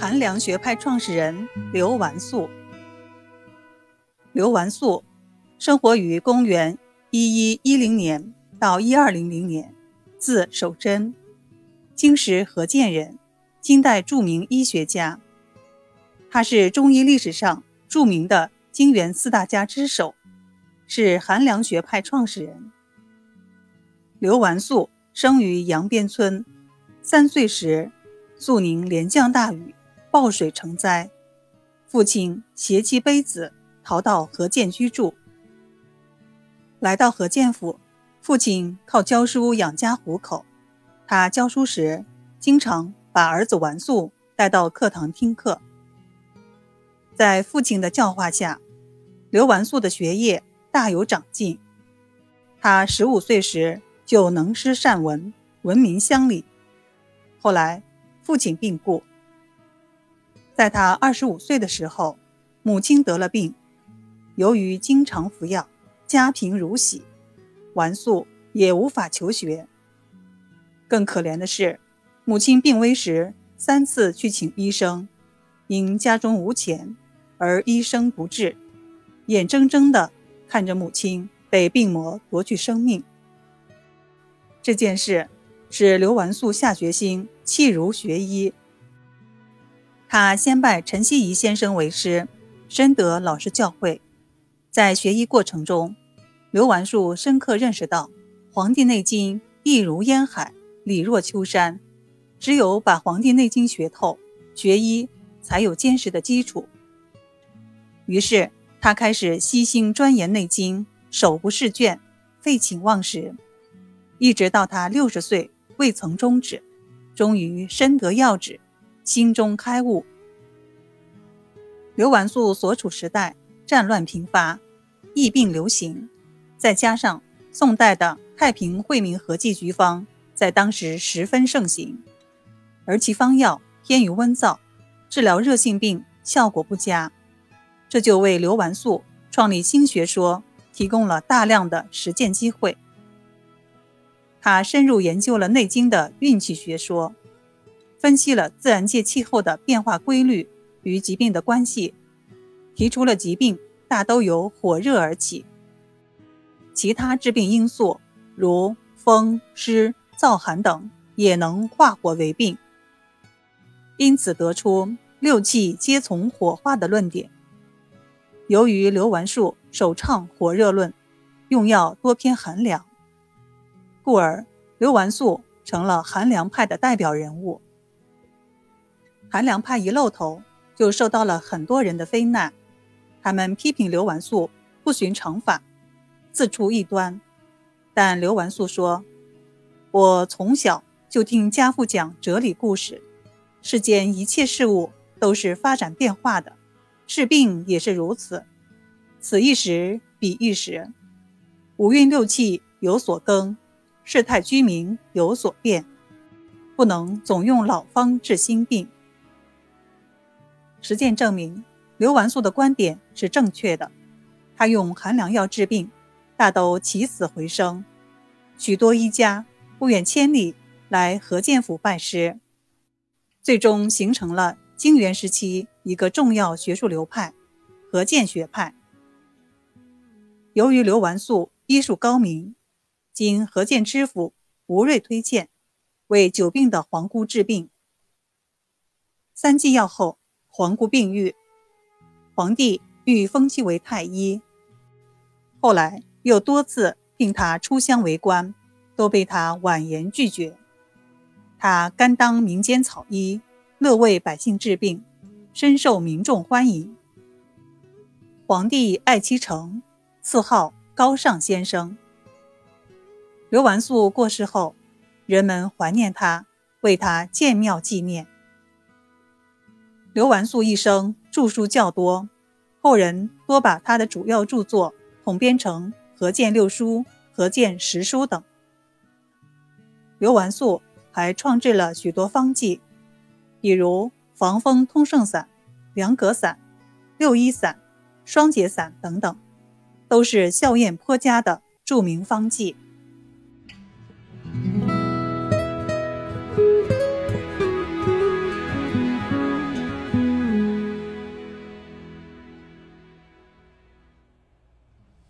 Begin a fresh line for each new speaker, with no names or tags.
韩凉学派创始人刘完素。刘完素生活于公元一一一零年到一二零零年，字守贞，京师河间人，金代著名医学家。他是中医历史上著名的金元四大家之首，是韩凉学派创始人。刘完素生于杨边村，三岁时，肃宁连降大雨。暴水成灾，父亲携妻卑子逃到河间居住。来到河间府，父亲靠教书养家糊口。他教书时，经常把儿子完素带到课堂听课。在父亲的教化下，刘完素的学业大有长进。他十五岁时就能诗善文，闻名乡里。后来，父亲病故。在他二十五岁的时候，母亲得了病，由于经常服药，家贫如洗，完素也无法求学。更可怜的是，母亲病危时三次去请医生，因家中无钱，而医生不治，眼睁睁地看着母亲被病魔夺去生命。这件事使刘完素下决心弃儒学医。他先拜陈希夷先生为师，深得老师教诲。在学医过程中，刘完素深刻认识到，《黄帝内经》义如烟海，理若秋山。只有把《黄帝内经》学透，学医才有坚实的基础。于是，他开始悉心钻研《内经》，手不释卷，废寝忘食，一直到他六十岁未曾终止，终于深得要旨。心中开悟。刘完素所处时代战乱频发，疫病流行，再加上宋代的太平惠民和剂局方在当时十分盛行，而其方药偏于温燥，治疗热性病效果不佳，这就为刘完素创立新学说提供了大量的实践机会。他深入研究了《内经》的运气学说。分析了自然界气候的变化规律与疾病的关系，提出了疾病大都由火热而起，其他致病因素如风湿燥寒等也能化火为病，因此得出六气皆从火化的论点。由于刘完素首倡火热论，用药多偏寒凉，故而刘完素成了寒凉派的代表人物。韩良派一露头，就受到了很多人的非难。他们批评刘完素不循常法，自出异端。但刘完素说：“我从小就听家父讲哲理故事，世间一切事物都是发展变化的，治病也是如此。此一时，彼一时，五运六气有所更，世态居民有所变，不能总用老方治新病。”实践证明，刘完素的观点是正确的。他用寒凉药治病，大都起死回生。许多医家不远千里来何建府拜师，最终形成了金元时期一个重要学术流派——何建学派。由于刘完素医术高明，经何建知府吴瑞推荐，为久病的皇姑治病。三剂药后。皇姑病愈，皇帝欲封其为太医。后来又多次聘他出乡为官，都被他婉言拒绝。他甘当民间草医，乐为百姓治病，深受民众欢迎。皇帝爱其诚，赐号高尚先生。刘完素过世后，人们怀念他，为他建庙纪念。刘完素一生著书较多，后人多把他的主要著作统编成《何见六书》《何见十书》等。刘完素还创制了许多方剂，比如防风通圣散、凉葛散、六一散、双节散等等，都是效验颇佳的著名方剂。